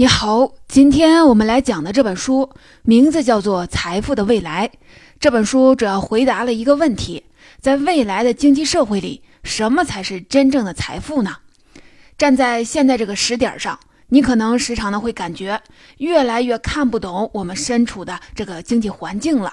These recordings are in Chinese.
你好，今天我们来讲的这本书名字叫做《财富的未来》。这本书主要回答了一个问题：在未来的经济社会里，什么才是真正的财富呢？站在现在这个时点上，你可能时常的会感觉越来越看不懂我们身处的这个经济环境了。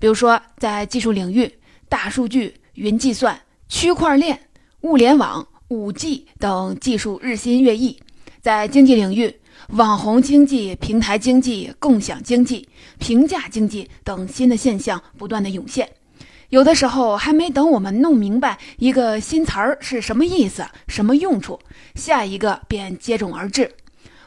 比如说，在技术领域，大数据、云计算、区块链、物联网、五 G 等技术日新月异；在经济领域，网红经济、平台经济、共享经济、平价经济等新的现象不断的涌现，有的时候还没等我们弄明白一个新词儿是什么意思、什么用处，下一个便接踵而至。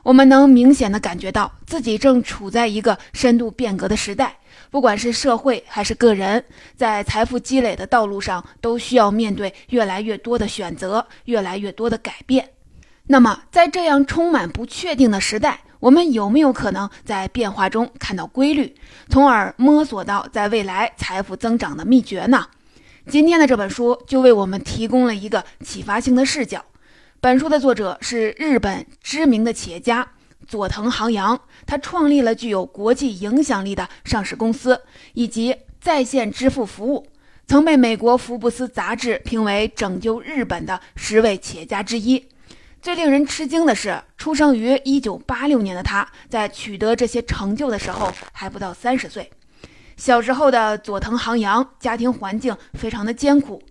我们能明显的感觉到自己正处在一个深度变革的时代，不管是社会还是个人，在财富积累的道路上，都需要面对越来越多的选择，越来越多的改变。那么，在这样充满不确定的时代，我们有没有可能在变化中看到规律，从而摸索到在未来财富增长的秘诀呢？今天的这本书就为我们提供了一个启发性的视角。本书的作者是日本知名的企业家佐藤航洋，他创立了具有国际影响力的上市公司以及在线支付服务，曾被美国福布斯杂志评为拯救日本的十位企业家之一。最令人吃惊的是，出生于1986年的他，在取得这些成就的时候还不到三十岁。小时候的佐藤航洋家庭环境非常的艰苦，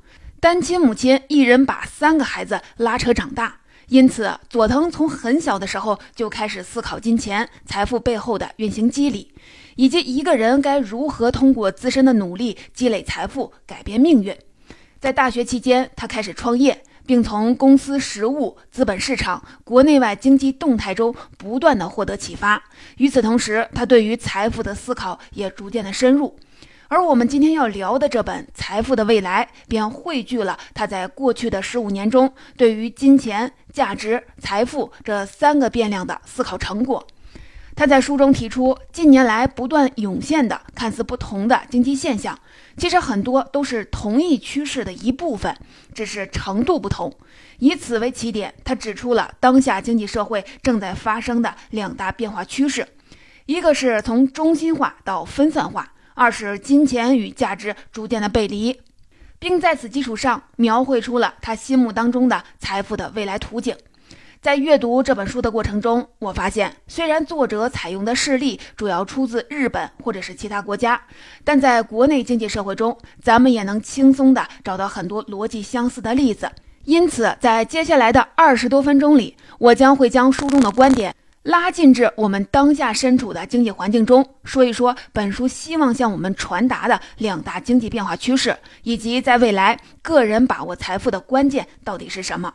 单亲母亲一人把三个孩子拉扯长大，因此佐藤从很小的时候就开始思考金钱、财富背后的运行机理，以及一个人该如何通过自身的努力积累财富、改变命运。在大学期间，他开始创业。并从公司实务、资本市场、国内外经济动态中不断的获得启发。与此同时，他对于财富的思考也逐渐的深入。而我们今天要聊的这本《财富的未来》，便汇聚了他在过去的十五年中对于金钱、价值、财富这三个变量的思考成果。他在书中提出，近年来不断涌现的看似不同的经济现象，其实很多都是同一趋势的一部分，只是程度不同。以此为起点，他指出了当下经济社会正在发生的两大变化趋势：一个是从中心化到分散化；二是金钱与价值逐渐的背离，并在此基础上描绘出了他心目当中的财富的未来图景。在阅读这本书的过程中，我发现，虽然作者采用的事例主要出自日本或者是其他国家，但在国内经济社会中，咱们也能轻松地找到很多逻辑相似的例子。因此，在接下来的二十多分钟里，我将会将书中的观点拉进至我们当下身处的经济环境中，说一说本书希望向我们传达的两大经济变化趋势，以及在未来个人把握财富的关键到底是什么。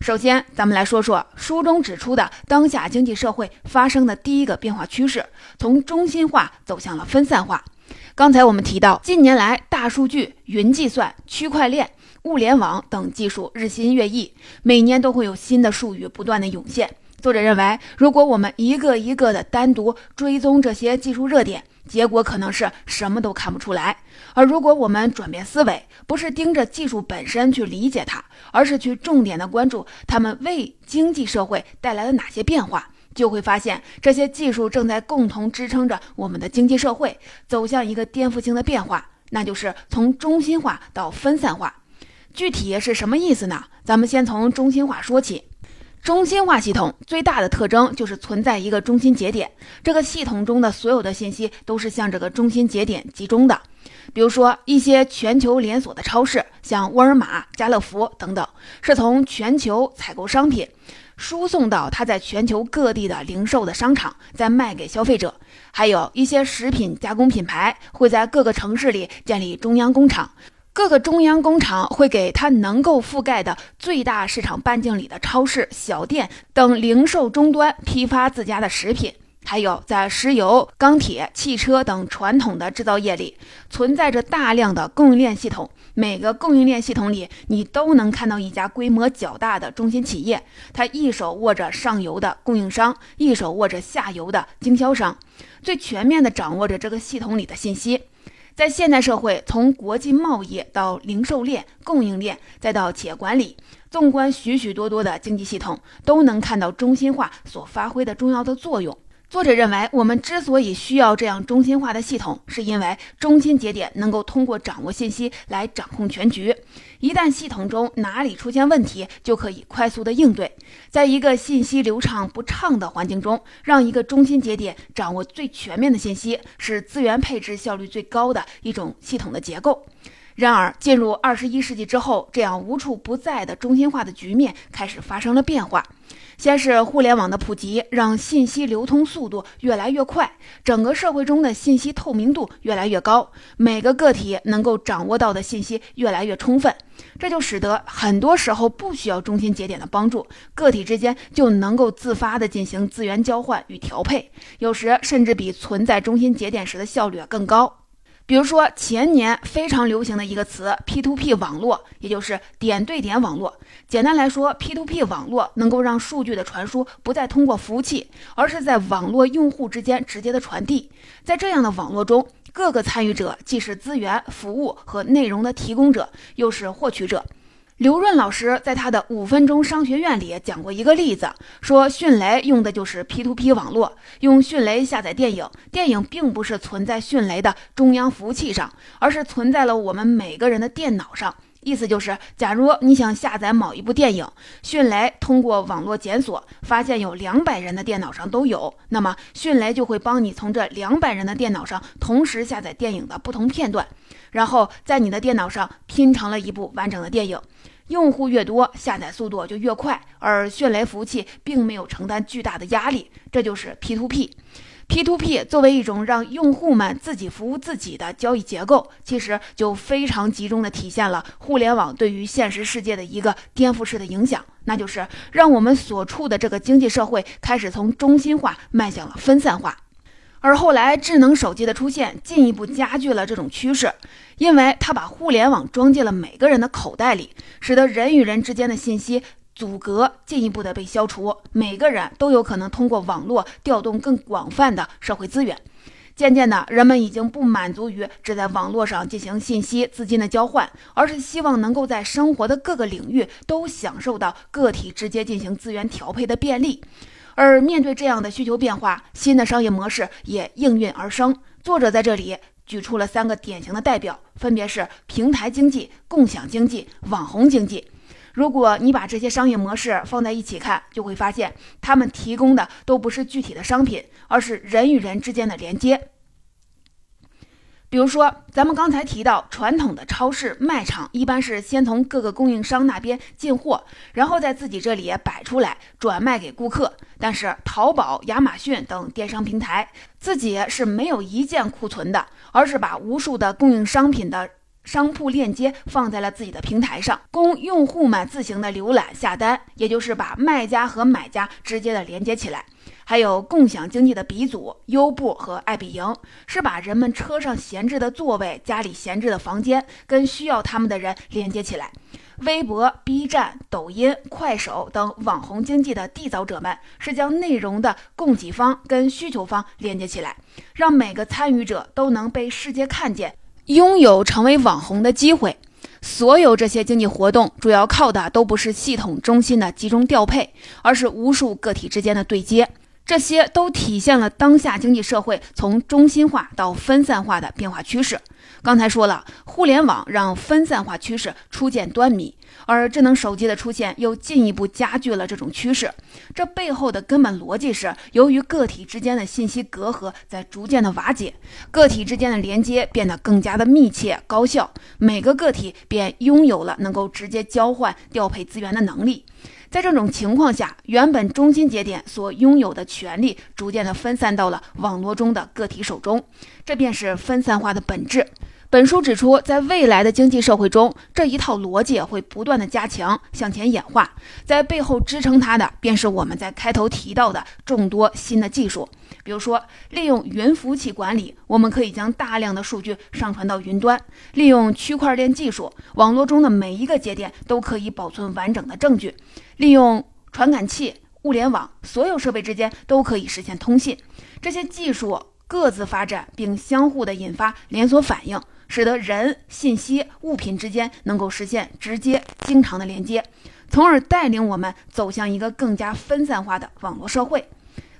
首先，咱们来说说书中指出的当下经济社会发生的第一个变化趋势，从中心化走向了分散化。刚才我们提到，近年来大数据、云计算、区块链、物联网等技术日新月异，每年都会有新的术语不断的涌现。作者认为，如果我们一个一个的单独追踪这些技术热点，结果可能是什么都看不出来。而如果我们转变思维，不是盯着技术本身去理解它，而是去重点的关注它们为经济社会带来了哪些变化，就会发现这些技术正在共同支撑着我们的经济社会走向一个颠覆性的变化，那就是从中心化到分散化。具体是什么意思呢？咱们先从中心化说起。中心化系统最大的特征就是存在一个中心节点，这个系统中的所有的信息都是向这个中心节点集中的。比如说，一些全球连锁的超市，像沃尔玛、家乐福等等，是从全球采购商品，输送到它在全球各地的零售的商场，再卖给消费者。还有一些食品加工品牌会在各个城市里建立中央工厂。各个中央工厂会给它能够覆盖的最大市场半径里的超市、小店等零售终端批发自家的食品。还有，在石油、钢铁、汽车等传统的制造业里，存在着大量的供应链系统。每个供应链系统里，你都能看到一家规模较大的中心企业，它一手握着上游的供应商，一手握着下游的经销商，最全面的掌握着这个系统里的信息。在现代社会，从国际贸易到零售链、供应链，再到企业管理，纵观许许多多的经济系统，都能看到中心化所发挥的重要的作用。作者认为，我们之所以需要这样中心化的系统，是因为中心节点能够通过掌握信息来掌控全局。一旦系统中哪里出现问题，就可以快速的应对。在一个信息流畅不畅的环境中，让一个中心节点掌握最全面的信息，是资源配置效率最高的一种系统的结构。然而，进入二十一世纪之后，这样无处不在的中心化的局面开始发生了变化。先是互联网的普及，让信息流通速度越来越快，整个社会中的信息透明度越来越高，每个个体能够掌握到的信息越来越充分，这就使得很多时候不需要中心节点的帮助，个体之间就能够自发的进行资源交换与调配，有时甚至比存在中心节点时的效率更高。比如说前年非常流行的一个词 P2P 网络，也就是点对点网络。简单来说，P2P 网络能够让数据的传输不再通过服务器，而是在网络用户之间直接的传递。在这样的网络中，各个参与者既是资源、服务和内容的提供者，又是获取者。刘润老师在他的五分钟商学院里讲过一个例子，说迅雷用的就是 P2P 网络，用迅雷下载电影，电影并不是存在迅雷的中央服务器上，而是存在了我们每个人的电脑上。意思就是，假如你想下载某一部电影，迅雷通过网络检索，发现有两百人的电脑上都有，那么迅雷就会帮你从这两百人的电脑上同时下载电影的不同片段，然后在你的电脑上拼成了一部完整的电影。用户越多，下载速度就越快，而迅雷服务器并没有承担巨大的压力，这就是 P2P。P2P 作为一种让用户们自己服务自己的交易结构，其实就非常集中地体现了互联网对于现实世界的一个颠覆式的影响，那就是让我们所处的这个经济社会开始从中心化迈向了分散化。而后来，智能手机的出现进一步加剧了这种趋势，因为它把互联网装进了每个人的口袋里，使得人与人之间的信息阻隔进一步的被消除，每个人都有可能通过网络调动更广泛的社会资源。渐渐的，人们已经不满足于只在网络上进行信息、资金的交换，而是希望能够在生活的各个领域都享受到个体直接进行资源调配的便利。而面对这样的需求变化，新的商业模式也应运而生。作者在这里举出了三个典型的代表，分别是平台经济、共享经济、网红经济。如果你把这些商业模式放在一起看，就会发现，他们提供的都不是具体的商品，而是人与人之间的连接。比如说，咱们刚才提到，传统的超市、卖场一般是先从各个供应商那边进货，然后在自己这里摆出来，转卖给顾客。但是，淘宝、亚马逊等电商平台自己是没有一件库存的，而是把无数的供应商品的商铺链接放在了自己的平台上，供用户们自行的浏览下单，也就是把卖家和买家直接的连接起来。还有共享经济的鼻祖优步和爱彼迎，是把人们车上闲置的座位、家里闲置的房间跟需要他们的人连接起来。微博、B 站、抖音、快手等网红经济的缔造者们，是将内容的供给方跟需求方连接起来，让每个参与者都能被世界看见，拥有成为网红的机会。所有这些经济活动，主要靠的都不是系统中心的集中调配，而是无数个体之间的对接。这些都体现了当下经济社会从中心化到分散化的变化趋势。刚才说了，互联网让分散化趋势初见端倪，而智能手机的出现又进一步加剧了这种趋势。这背后的根本逻辑是，由于个体之间的信息隔阂在逐渐的瓦解，个体之间的连接变得更加的密切高效，每个个体便拥有了能够直接交换调配资源的能力。在这种情况下，原本中心节点所拥有的权利逐渐的分散到了网络中的个体手中，这便是分散化的本质。本书指出，在未来的经济社会中，这一套逻辑会不断的加强、向前演化，在背后支撑它的，便是我们在开头提到的众多新的技术。比如说，利用云服务器管理，我们可以将大量的数据上传到云端；利用区块链技术，网络中的每一个节点都可以保存完整的证据；利用传感器、物联网，所有设备之间都可以实现通信。这些技术各自发展，并相互的引发连锁反应。使得人、信息、物品之间能够实现直接、经常的连接。从而带领我们走向一个更加分散化的网络社会。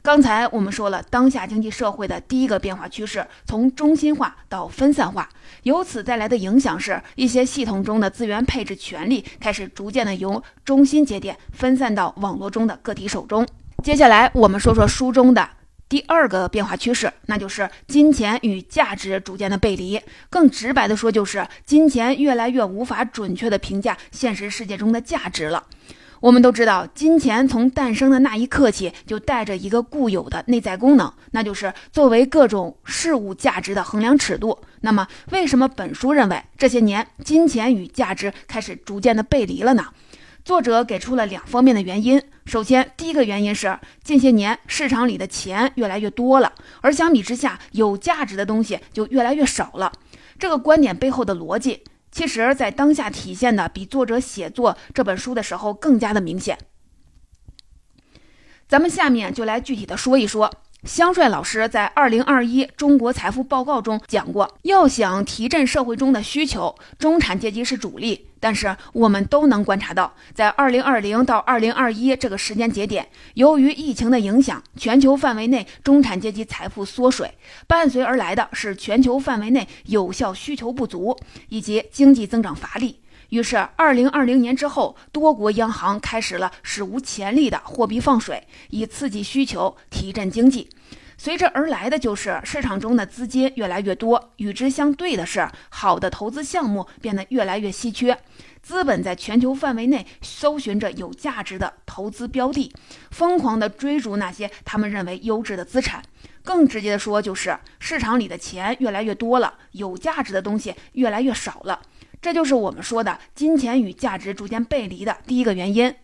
刚才我们说了，当下经济社会的第一个变化趋势从中心化到分散化，由此带来的影响是一些系统中的资源配置权利开始逐渐的由中心节点分散到网络中的个体手中。接下来我们说说书中的第二个变化趋势，那就是金钱与价值逐渐的背离。更直白的说，就是金钱越来越无法准确的评价现实世界中的价值了。我们都知道，金钱从诞生的那一刻起，就带着一个固有的内在功能，那就是作为各种事物价值的衡量尺度。那么，为什么本书认为这些年金钱与价值开始逐渐的背离了呢？作者给出了两方面的原因。首先，第一个原因是近些年市场里的钱越来越多了，而相比之下，有价值的东西就越来越少了。这个观点背后的逻辑。其实，在当下体现的比作者写作这本书的时候更加的明显。咱们下面就来具体的说一说。香帅老师在《二零二一中国财富报告》中讲过，要想提振社会中的需求，中产阶级是主力。但是我们都能观察到，在二零二零到二零二一这个时间节点，由于疫情的影响，全球范围内中产阶级财富缩水，伴随而来的是全球范围内有效需求不足以及经济增长乏力。于是，二零二零年之后，多国央行开始了史无前例的货币放水，以刺激需求，提振经济。随之而来的就是市场中的资金越来越多，与之相对的是，好的投资项目变得越来越稀缺。资本在全球范围内搜寻着有价值的投资标的，疯狂地追逐那些他们认为优质的资产。更直接的说，就是市场里的钱越来越多了，有价值的东西越来越少了。这就是我们说的金钱与价值逐渐背离的第一个原因。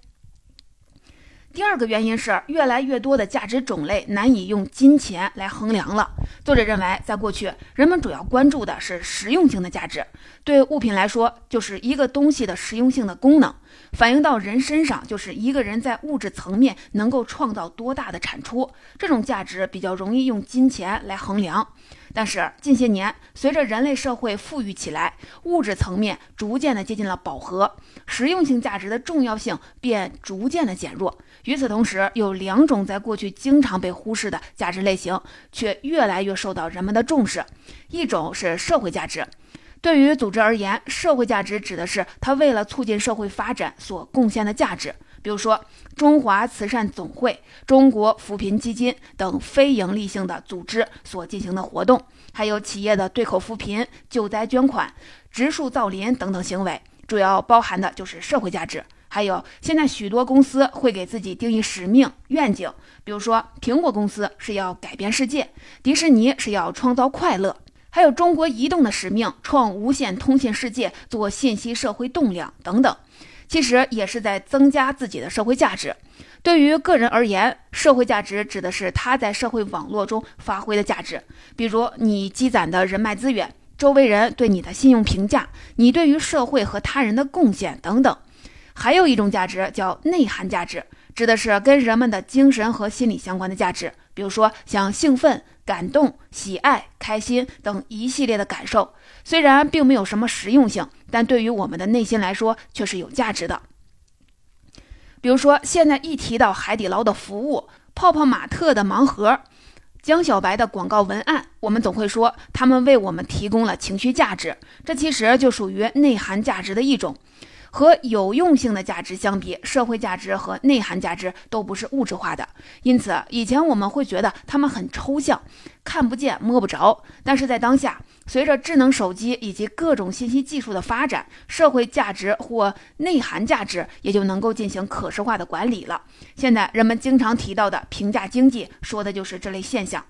第二个原因是，越来越多的价值种类难以用金钱来衡量了。作者认为，在过去，人们主要关注的是实用性的价值，对物品来说，就是一个东西的实用性的功能；反映到人身上，就是一个人在物质层面能够创造多大的产出。这种价值比较容易用金钱来衡量。但是近些年，随着人类社会富裕起来，物质层面逐渐的接近了饱和，实用性价值的重要性便逐渐的减弱。与此同时，有两种在过去经常被忽视的价值类型，却越来越受到人们的重视。一种是社会价值。对于组织而言，社会价值指的是它为了促进社会发展所贡献的价值。比如说，中华慈善总会、中国扶贫基金等非营利性的组织所进行的活动，还有企业的对口扶贫、救灾捐款、植树造林等等行为，主要包含的就是社会价值。还有，现在许多公司会给自己定义使命、愿景，比如说，苹果公司是要改变世界，迪士尼是要创造快乐，还有中国移动的使命，创无线通信世界，做信息社会栋梁等等。其实也是在增加自己的社会价值。对于个人而言，社会价值指的是他在社会网络中发挥的价值，比如你积攒的人脉资源、周围人对你的信用评价、你对于社会和他人的贡献等等。还有一种价值叫内涵价值，指的是跟人们的精神和心理相关的价值，比如说像兴奋、感动、喜爱、开心等一系列的感受。虽然并没有什么实用性，但对于我们的内心来说却是有价值的。比如说，现在一提到海底捞的服务、泡泡玛特的盲盒、江小白的广告文案，我们总会说他们为我们提供了情绪价值，这其实就属于内涵价值的一种。和有用性的价值相比，社会价值和内涵价值都不是物质化的，因此以前我们会觉得它们很抽象，看不见摸不着。但是在当下，随着智能手机以及各种信息技术的发展，社会价值或内涵价值也就能够进行可视化的管理了。现在人们经常提到的评价经济，说的就是这类现象。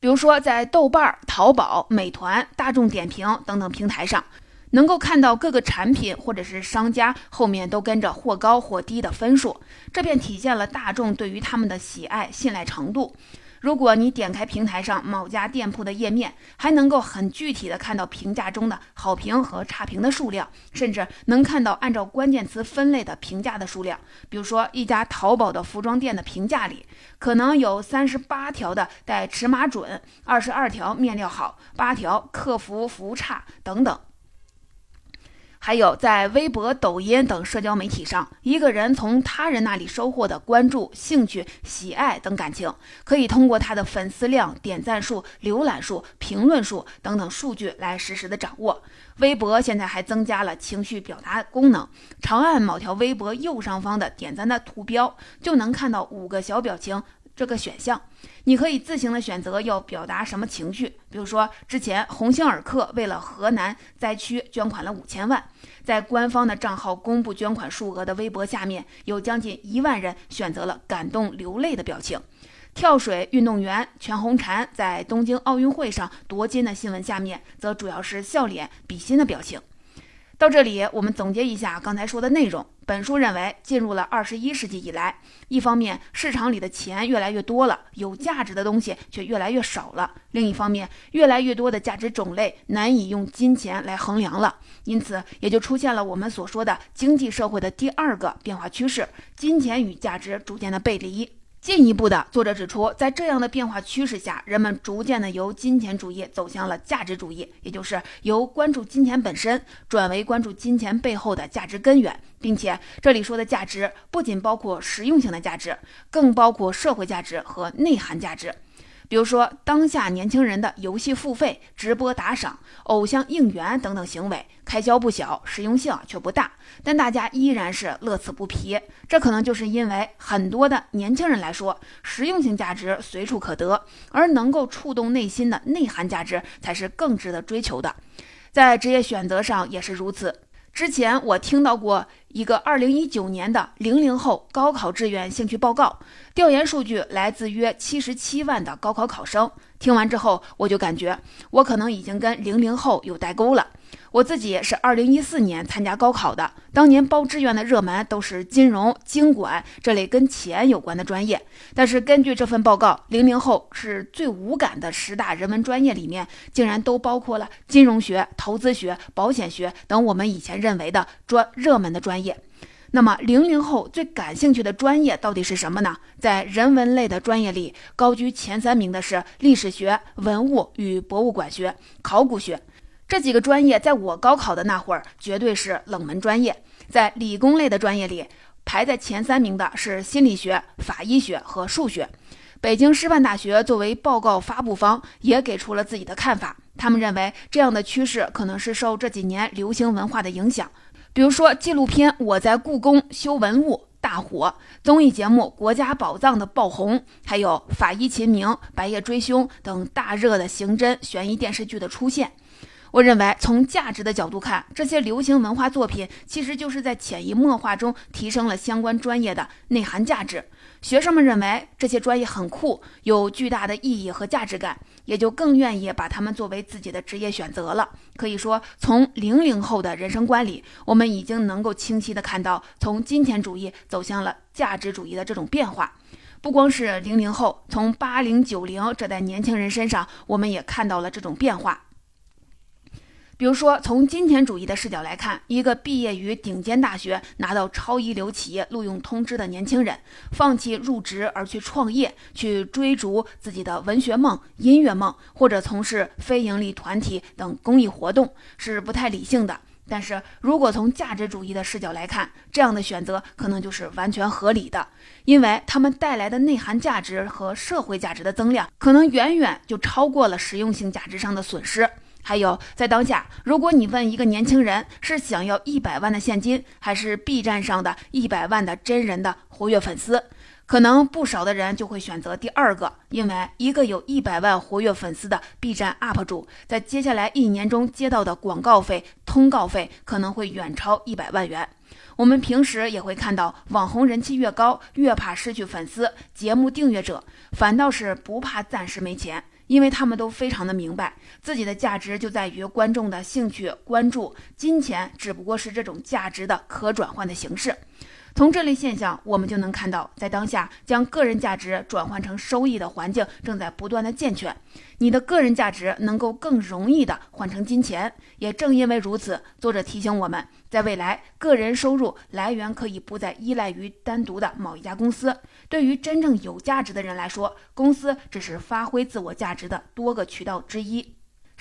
比如说，在豆瓣、淘宝、美团、大众点评等等平台上。能够看到各个产品或者是商家后面都跟着或高或低的分数，这便体现了大众对于他们的喜爱信赖程度。如果你点开平台上某家店铺的页面，还能够很具体的看到评价中的好评和差评的数量，甚至能看到按照关键词分类的评价的数量。比如说，一家淘宝的服装店的评价里，可能有三十八条的带尺码准，二十二条面料好，八条客服服务差等等。还有在微博、抖音等社交媒体上，一个人从他人那里收获的关注、兴趣、喜爱等感情，可以通过他的粉丝量、点赞数、浏览数、评论数等等数据来实时的掌握。微博现在还增加了情绪表达功能，长按某条微博右上方的点赞的图标，就能看到五个小表情。这个选项，你可以自行的选择要表达什么情绪。比如说，之前鸿星尔克为了河南灾区捐款了五千万，在官方的账号公布捐款数额的微博下面，有将近一万人选择了感动流泪的表情。跳水运动员全红婵在东京奥运会上夺金的新闻下面，则主要是笑脸比心的表情。到这里，我们总结一下刚才说的内容。本书认为，进入了二十一世纪以来，一方面市场里的钱越来越多了，有价值的东西却越来越少了；另一方面，越来越多的价值种类难以用金钱来衡量了，因此也就出现了我们所说的经济社会的第二个变化趋势：金钱与价值逐渐的背离。进一步的，作者指出，在这样的变化趋势下，人们逐渐的由金钱主义走向了价值主义，也就是由关注金钱本身转为关注金钱背后的价值根源，并且这里说的价值不仅包括实用性的价值，更包括社会价值和内涵价值。比如说，当下年轻人的游戏付费、直播打赏、偶像应援等等行为，开销不小，实用性却不大，但大家依然是乐此不疲。这可能就是因为很多的年轻人来说，实用性价值随处可得，而能够触动内心的内涵价值才是更值得追求的。在职业选择上也是如此。之前我听到过一个二零一九年的零零后高考志愿兴趣报告，调研数据来自约七十七万的高考考生。听完之后，我就感觉我可能已经跟零零后有代沟了。我自己是二零一四年参加高考的，当年报志愿的热门都是金融、经管这类跟钱有关的专业。但是根据这份报告，零零后是最无感的十大人文专业里面，竟然都包括了金融学、投资学、保险学等我们以前认为的专热门的专业。那么零零后最感兴趣的专业到底是什么呢？在人文类的专业里，高居前三名的是历史学、文物与博物馆学、考古学。这几个专业在我高考的那会儿绝对是冷门专业。在理工类的专业里，排在前三名的是心理学、法医学和数学。北京师范大学作为报告发布方，也给出了自己的看法。他们认为这样的趋势可能是受这几年流行文化的影响，比如说纪录片《我在故宫修文物》大火，综艺节目《国家宝藏》的爆红，还有《法医秦明》《白夜追凶》等大热的刑侦悬疑电视剧的出现。我认为，从价值的角度看，这些流行文化作品其实就是在潜移默化中提升了相关专业的内涵价值。学生们认为这些专业很酷，有巨大的意义和价值感，也就更愿意把它们作为自己的职业选择了。可以说，从零零后的人生观里，我们已经能够清晰地看到从金钱主义走向了价值主义的这种变化。不光是零零后，从八零九零这代年轻人身上，我们也看到了这种变化。比如说，从金钱主义的视角来看，一个毕业于顶尖大学、拿到超一流企业录用通知的年轻人，放弃入职而去创业，去追逐自己的文学梦、音乐梦，或者从事非营利团体等公益活动，是不太理性的。但是如果从价值主义的视角来看，这样的选择可能就是完全合理的，因为他们带来的内涵价值和社会价值的增量，可能远远就超过了实用性价值上的损失。还有，在当下，如果你问一个年轻人是想要一百万的现金，还是 B 站上的一百万的真人的活跃粉丝，可能不少的人就会选择第二个，因为一个有一百万活跃粉丝的 B 站 UP 主，在接下来一年中接到的广告费、通告费可能会远超一百万元。我们平时也会看到，网红人气越高，越怕失去粉丝、节目订阅者，反倒是不怕暂时没钱。因为他们都非常的明白，自己的价值就在于观众的兴趣、关注，金钱只不过是这种价值的可转换的形式。从这类现象，我们就能看到，在当下将个人价值转换成收益的环境正在不断的健全。你的个人价值能够更容易的换成金钱。也正因为如此，作者提醒我们，在未来，个人收入来源可以不再依赖于单独的某一家公司。对于真正有价值的人来说，公司只是发挥自我价值的多个渠道之一。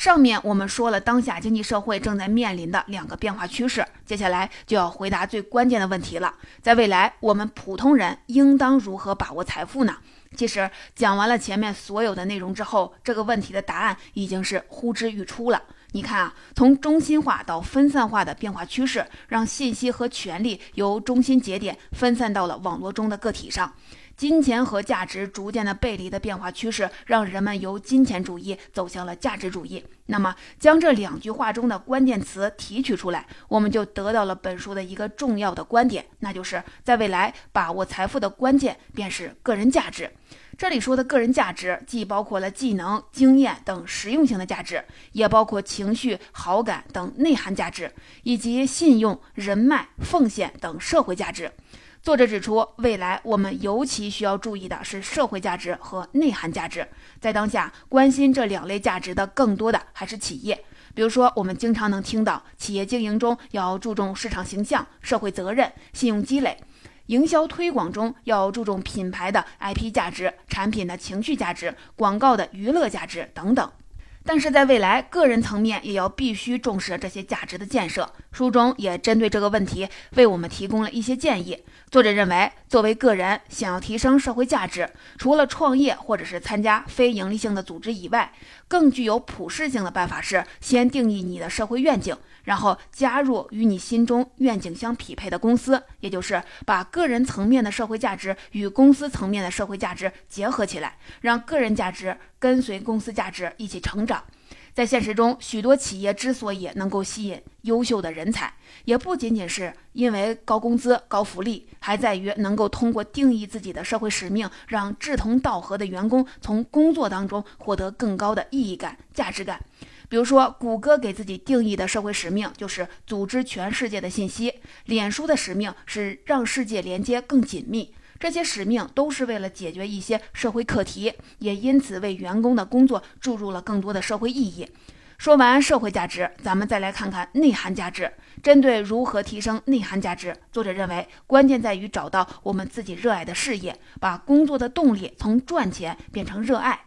上面我们说了当下经济社会正在面临的两个变化趋势，接下来就要回答最关键的问题了：在未来，我们普通人应当如何把握财富呢？其实讲完了前面所有的内容之后，这个问题的答案已经是呼之欲出了。你看啊，从中心化到分散化的变化趋势，让信息和权力由中心节点分散到了网络中的个体上。金钱和价值逐渐的背离的变化趋势，让人们由金钱主义走向了价值主义。那么，将这两句话中的关键词提取出来，我们就得到了本书的一个重要的观点，那就是在未来把握财富的关键便是个人价值。这里说的个人价值，既包括了技能、经验等实用性的价值，也包括情绪、好感等内涵价值，以及信用、人脉、奉献等社会价值。作者指出，未来我们尤其需要注意的是社会价值和内涵价值。在当下，关心这两类价值的更多的还是企业。比如说，我们经常能听到，企业经营中要注重市场形象、社会责任、信用积累；营销推广中要注重品牌的 IP 价值、产品的情绪价值、广告的娱乐价值等等。但是在未来，个人层面也要必须重视这些价值的建设。书中也针对这个问题为我们提供了一些建议。作者认为，作为个人想要提升社会价值，除了创业或者是参加非营利性的组织以外，更具有普适性的办法是先定义你的社会愿景。然后加入与你心中愿景相匹配的公司，也就是把个人层面的社会价值与公司层面的社会价值结合起来，让个人价值跟随公司价值一起成长。在现实中，许多企业之所以能够吸引优秀的人才，也不仅仅是因为高工资、高福利，还在于能够通过定义自己的社会使命，让志同道合的员工从工作当中获得更高的意义感、价值感。比如说，谷歌给自己定义的社会使命就是组织全世界的信息；脸书的使命是让世界连接更紧密。这些使命都是为了解决一些社会课题，也因此为员工的工作注入了更多的社会意义。说完社会价值，咱们再来看看内涵价值。针对如何提升内涵价值，作者认为关键在于找到我们自己热爱的事业，把工作的动力从赚钱变成热爱。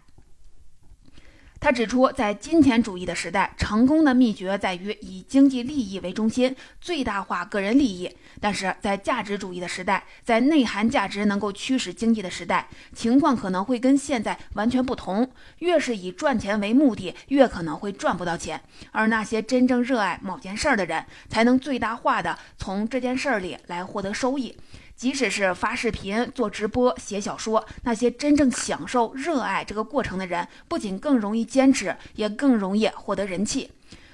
他指出，在金钱主义的时代，成功的秘诀在于以经济利益为中心，最大化个人利益；但是在价值主义的时代，在内涵价值能够驱使经济的时代，情况可能会跟现在完全不同。越是以赚钱为目的，越可能会赚不到钱。而那些真正热爱某件事儿的人，才能最大化的从这件事儿里来获得收益。即使是发视频、做直播、写小说，那些真正享受、热爱这个过程的人，不仅更容易坚持，也更容易获得人气。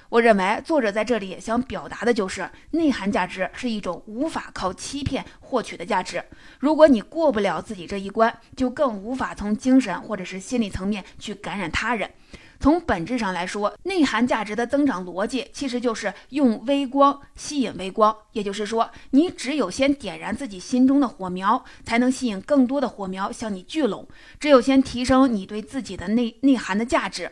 我认为，作者在这里想表达的就是，内涵价值是一种无法靠欺骗获取的价值。如果你过不了自己这一关，就更无法从精神或者是心理层面去感染他人。从本质上来说，内涵价值的增长逻辑其实就是用微光吸引微光。也就是说，你只有先点燃自己心中的火苗，才能吸引更多的火苗向你聚拢。只有先提升你对自己的内内涵的价值，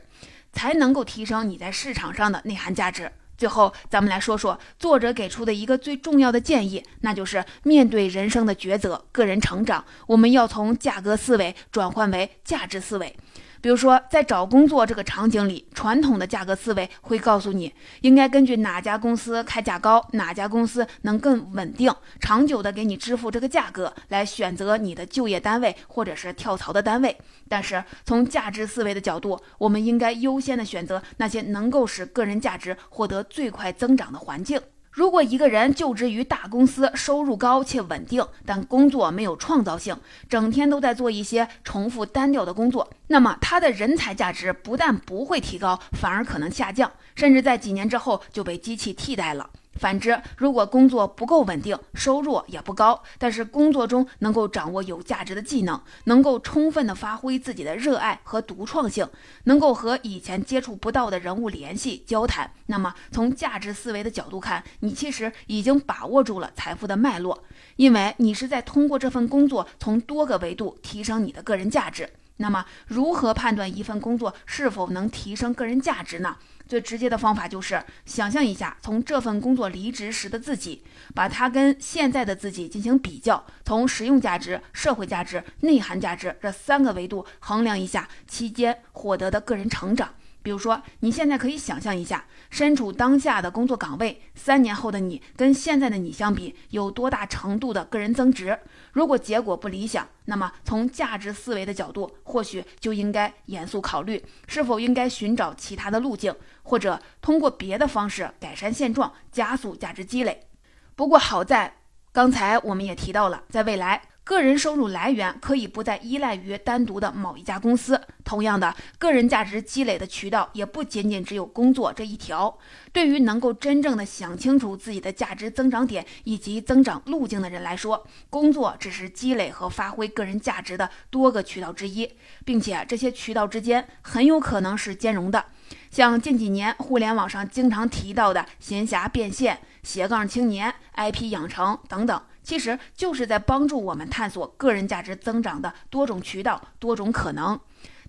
才能够提升你在市场上的内涵价值。最后，咱们来说说作者给出的一个最重要的建议，那就是面对人生的抉择、个人成长，我们要从价格思维转换为价值思维。比如说，在找工作这个场景里，传统的价格思维会告诉你，应该根据哪家公司开价高，哪家公司能更稳定、长久的给你支付这个价格，来选择你的就业单位或者是跳槽的单位。但是从价值思维的角度，我们应该优先的选择那些能够使个人价值获得最快增长的环境。如果一个人就职于大公司，收入高且稳定，但工作没有创造性，整天都在做一些重复单调的工作，那么他的人才价值不但不会提高，反而可能下降，甚至在几年之后就被机器替代了。反之，如果工作不够稳定，收入也不高，但是工作中能够掌握有价值的技能，能够充分的发挥自己的热爱和独创性，能够和以前接触不到的人物联系交谈，那么从价值思维的角度看，你其实已经把握住了财富的脉络，因为你是在通过这份工作从多个维度提升你的个人价值。那么，如何判断一份工作是否能提升个人价值呢？最直接的方法就是想象一下，从这份工作离职时的自己，把它跟现在的自己进行比较，从实用价值、社会价值、内涵价值这三个维度衡量一下期间获得的个人成长。比如说，你现在可以想象一下，身处当下的工作岗位，三年后的你跟现在的你相比，有多大程度的个人增值？如果结果不理想，那么从价值思维的角度，或许就应该严肃考虑，是否应该寻找其他的路径，或者通过别的方式改善现状，加速价值积累。不过好在，刚才我们也提到了，在未来。个人收入来源可以不再依赖于单独的某一家公司。同样的，个人价值积累的渠道也不仅仅只有工作这一条。对于能够真正的想清楚自己的价值增长点以及增长路径的人来说，工作只是积累和发挥个人价值的多个渠道之一，并且这些渠道之间很有可能是兼容的。像近几年互联网上经常提到的闲暇变现、斜杠青年、IP 养成等等。其实就是在帮助我们探索个人价值增长的多种渠道、多种可能。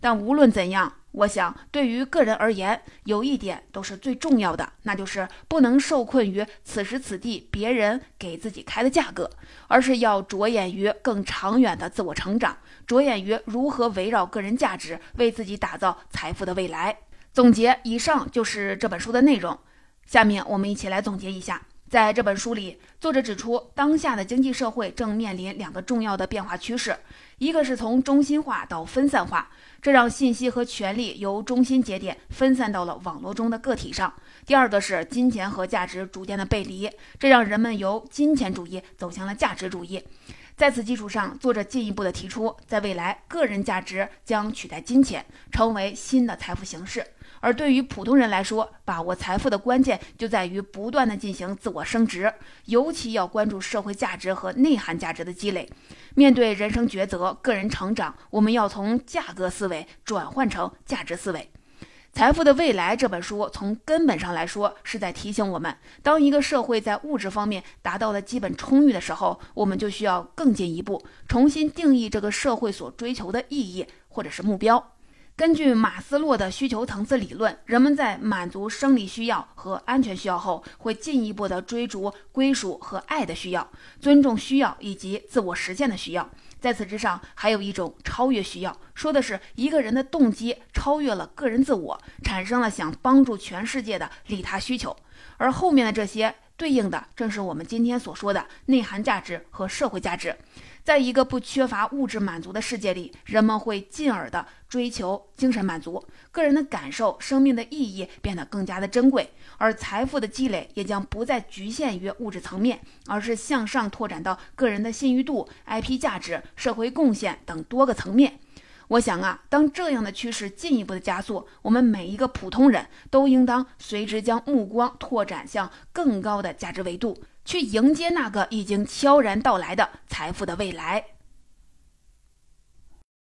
但无论怎样，我想对于个人而言，有一点都是最重要的，那就是不能受困于此时此地别人给自己开的价格，而是要着眼于更长远的自我成长，着眼于如何围绕个人价值为自己打造财富的未来。总结以上就是这本书的内容，下面我们一起来总结一下。在这本书里，作者指出，当下的经济社会正面临两个重要的变化趋势：一个是从中心化到分散化，这让信息和权力由中心节点分散到了网络中的个体上；第二个是金钱和价值逐渐的背离，这让人们由金钱主义走向了价值主义。在此基础上，作者进一步的提出，在未来，个人价值将取代金钱，成为新的财富形式。而对于普通人来说，把握财富的关键就在于不断的进行自我升值，尤其要关注社会价值和内涵价值的积累。面对人生抉择、个人成长，我们要从价格思维转换成价值思维。《财富的未来》这本书从根本上来说是在提醒我们：当一个社会在物质方面达到了基本充裕的时候，我们就需要更进一步重新定义这个社会所追求的意义或者是目标。根据马斯洛的需求层次理论，人们在满足生理需要和安全需要后，会进一步的追逐归属和爱的需要、尊重需要以及自我实现的需要。在此之上，还有一种超越需要，说的是一个人的动机超越了个人自我，产生了想帮助全世界的利他需求。而后面的这些对应的，正是我们今天所说的内涵价值和社会价值。在一个不缺乏物质满足的世界里，人们会进而的追求精神满足，个人的感受、生命的意义变得更加的珍贵，而财富的积累也将不再局限于物质层面，而是向上拓展到个人的信誉度、IP 价值、社会贡献等多个层面。我想啊，当这样的趋势进一步的加速，我们每一个普通人都应当随之将目光拓展向更高的价值维度。去迎接那个已经悄然到来的财富的未来。